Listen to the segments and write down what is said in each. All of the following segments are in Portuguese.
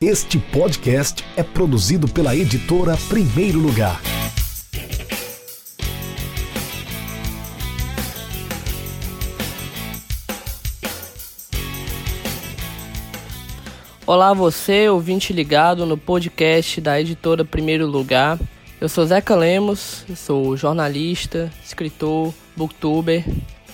Este podcast é produzido pela editora Primeiro Lugar. Olá você, ouvinte ligado no podcast da editora Primeiro Lugar. Eu sou Zeca Lemos, sou jornalista, escritor, booktuber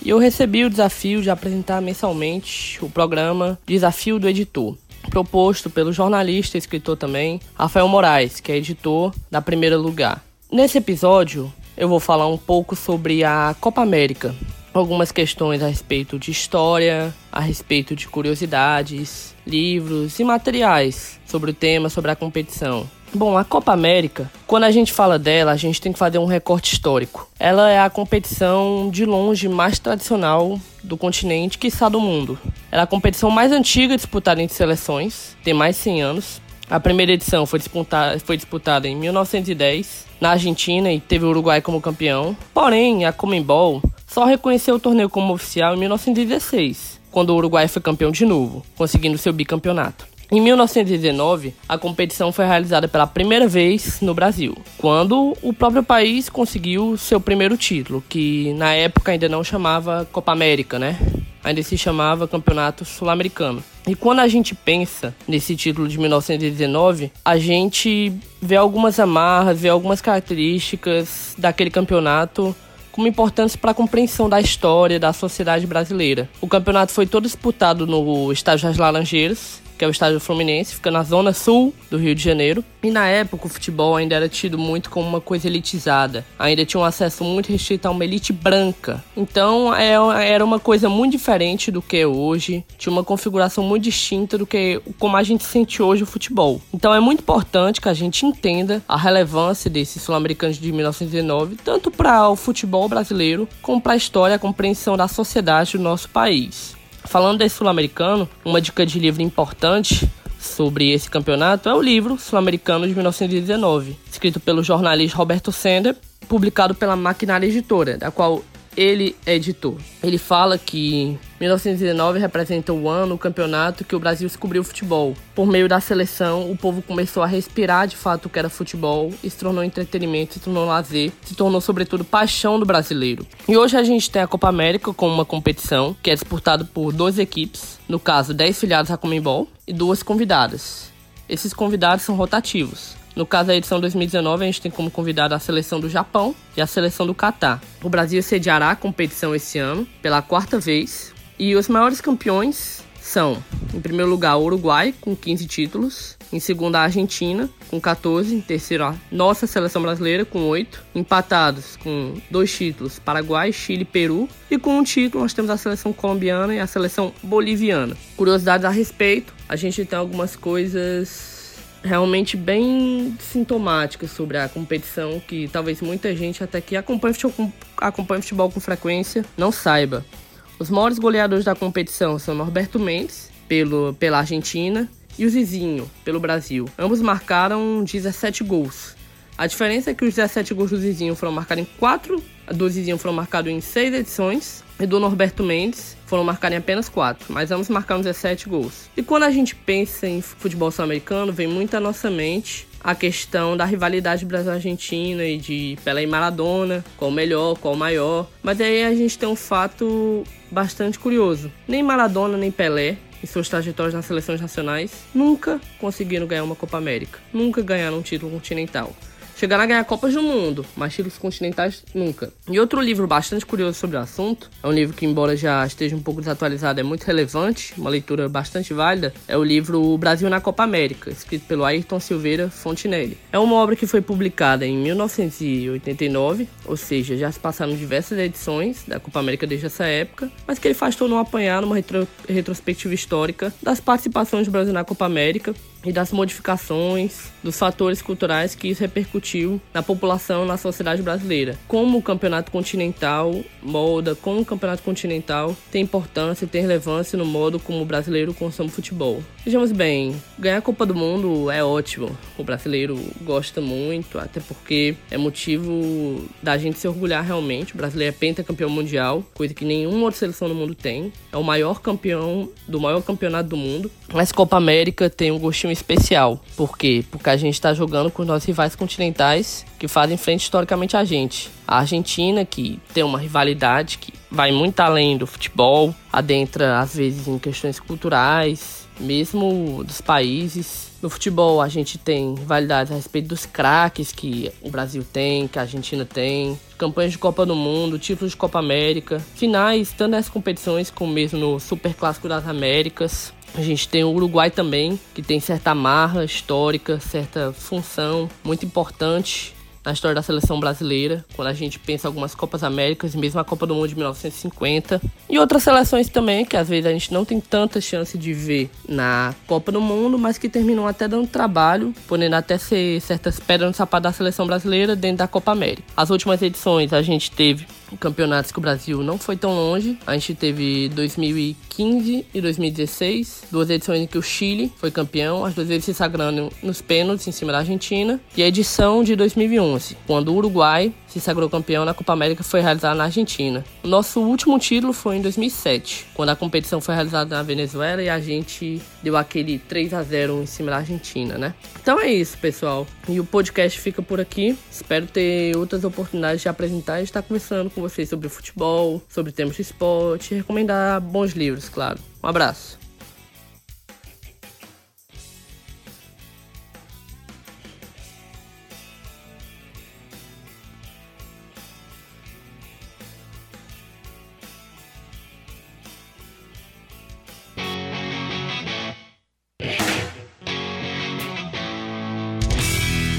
e eu recebi o desafio de apresentar mensalmente o programa Desafio do Editor, proposto pelo jornalista e escritor também Rafael Moraes, que é editor da Primeira Lugar. Nesse episódio, eu vou falar um pouco sobre a Copa América, algumas questões a respeito de história, a respeito de curiosidades, livros e materiais sobre o tema, sobre a competição. Bom, a Copa América, quando a gente fala dela, a gente tem que fazer um recorte histórico. Ela é a competição de longe mais tradicional do continente, que está do mundo. Ela é a competição mais antiga disputada entre seleções, tem mais de 100 anos. A primeira edição foi disputada, foi disputada em 1910 na Argentina e teve o Uruguai como campeão. Porém, a Comembol só reconheceu o torneio como oficial em 1916, quando o Uruguai foi campeão de novo, conseguindo seu bicampeonato. Em 1919, a competição foi realizada pela primeira vez no Brasil, quando o próprio país conseguiu seu primeiro título, que na época ainda não chamava Copa América, né? Ainda se chamava Campeonato Sul-Americano. E quando a gente pensa nesse título de 1919, a gente vê algumas amarras, vê algumas características daquele campeonato como importantes para a compreensão da história da sociedade brasileira. O campeonato foi todo disputado no Estádio das Laranjeiras, que é o estádio Fluminense, fica na zona sul do Rio de Janeiro. E na época o futebol ainda era tido muito como uma coisa elitizada, ainda tinha um acesso muito restrito a uma elite branca. Então é, era uma coisa muito diferente do que é hoje, tinha uma configuração muito distinta do que como a gente sente hoje o futebol. Então é muito importante que a gente entenda a relevância desses sul-americanos de 1919, tanto para o futebol brasileiro como para a história a compreensão da sociedade do nosso país. Falando desse sul-americano, uma dica de livro importante sobre esse campeonato é o livro Sul-Americano de 1919, escrito pelo jornalista Roberto Sender, publicado pela Maquinária Editora, da qual ele é editor. Ele fala que 1919 representa o ano, o campeonato que o Brasil descobriu o futebol. Por meio da seleção, o povo começou a respirar de fato o que era futebol, se tornou entretenimento, se tornou lazer, se tornou sobretudo paixão do brasileiro. E hoje a gente tem a Copa América como uma competição que é disputada por duas equipes, no caso 10 filiados à Comembol e duas convidadas. Esses convidados são rotativos. No caso da edição 2019, a gente tem como convidado a seleção do Japão e a seleção do Catar. O Brasil sediará a competição esse ano pela quarta vez e os maiores campeões são, em primeiro lugar, o Uruguai, com 15 títulos. Em segundo, a Argentina, com 14. Em terceiro, a nossa seleção brasileira, com 8. Empatados com dois títulos, Paraguai, Chile e Peru. E com um título, nós temos a seleção colombiana e a seleção boliviana. Curiosidades a respeito, a gente tem algumas coisas realmente bem sintomática sobre a competição que talvez muita gente até que acompanha futebol, acompanha futebol com frequência não saiba. Os maiores goleadores da competição são Norberto Mendes, pelo, pela Argentina, e o Zizinho, pelo Brasil. Ambos marcaram 17 gols. A diferença é que os 17 gols do Zizinho foram marcados em 4, do Zizinho foram marcados em 6 edições, e do Norberto Mendes foram marcados em apenas 4, mas ambos marcaram 17 gols. E quando a gente pensa em futebol sul-americano, vem muito à nossa mente a questão da rivalidade Brasil-Argentina e de Pelé e Maradona, qual o melhor, qual o maior. Mas aí a gente tem um fato bastante curioso. Nem Maradona nem Pelé em suas trajetórias nas seleções nacionais nunca conseguiram ganhar uma Copa América, nunca ganharam um título continental. Chegaram a ganhar Copas do Mundo, mas títulos continentais nunca. E outro livro bastante curioso sobre o assunto, é um livro que, embora já esteja um pouco desatualizado, é muito relevante, uma leitura bastante válida, é o livro Brasil na Copa América, escrito pelo Ayrton Silveira Fontinelli. É uma obra que foi publicada em 1989, ou seja, já se passaram diversas edições da Copa América desde essa época, mas que ele faz todo um apanhar numa retro retrospectiva histórica das participações do Brasil na Copa América e das modificações, dos fatores culturais que isso repercutiu na população, na sociedade brasileira. Como o campeonato continental molda, como o campeonato continental tem importância e tem relevância no modo como o brasileiro consome futebol. Vejamos bem, ganhar a Copa do Mundo é ótimo. O brasileiro gosta muito, até porque é motivo da gente se orgulhar realmente. O brasileiro é pentacampeão mundial, coisa que nenhuma outra seleção no mundo tem. É o maior campeão do maior campeonato do mundo. Mas Copa América tem um gostinho especial. Por quê? Porque a gente está jogando com os nossos rivais continentais que fazem frente historicamente a gente. A Argentina, que tem uma rivalidade que vai muito além do futebol, adentra às vezes em questões culturais, mesmo dos países. No futebol, a gente tem rivalidades a respeito dos craques que o Brasil tem, que a Argentina tem, campanhas de Copa do Mundo, títulos de Copa América, finais, tanto nessas competições como mesmo no Super Clássico das Américas. A gente tem o Uruguai também, que tem certa amarra histórica, certa função muito importante na história da seleção brasileira, quando a gente pensa algumas Copas Américas mesmo a Copa do Mundo de 1950. E outras seleções também, que às vezes a gente não tem tanta chance de ver na Copa do Mundo, mas que terminam até dando trabalho, podendo até ser certas pedras no sapato da seleção brasileira dentro da Copa América. As últimas edições a gente teve campeonatos que o Brasil não foi tão longe. A gente teve 2015 e 2016, duas edições em que o Chile foi campeão, as duas vezes se sagrando nos pênaltis em cima da Argentina, e a edição de 2011, quando o Uruguai se sagrou campeão na Copa América foi realizada na Argentina. O nosso último título foi em 2007, quando a competição foi realizada na Venezuela e a gente deu aquele 3 a 0 em cima da Argentina, né? Então é isso, pessoal. E o podcast fica por aqui. Espero ter outras oportunidades de apresentar e estar conversando com vocês sobre futebol, sobre temas de esporte recomendar bons livros, claro. Um abraço.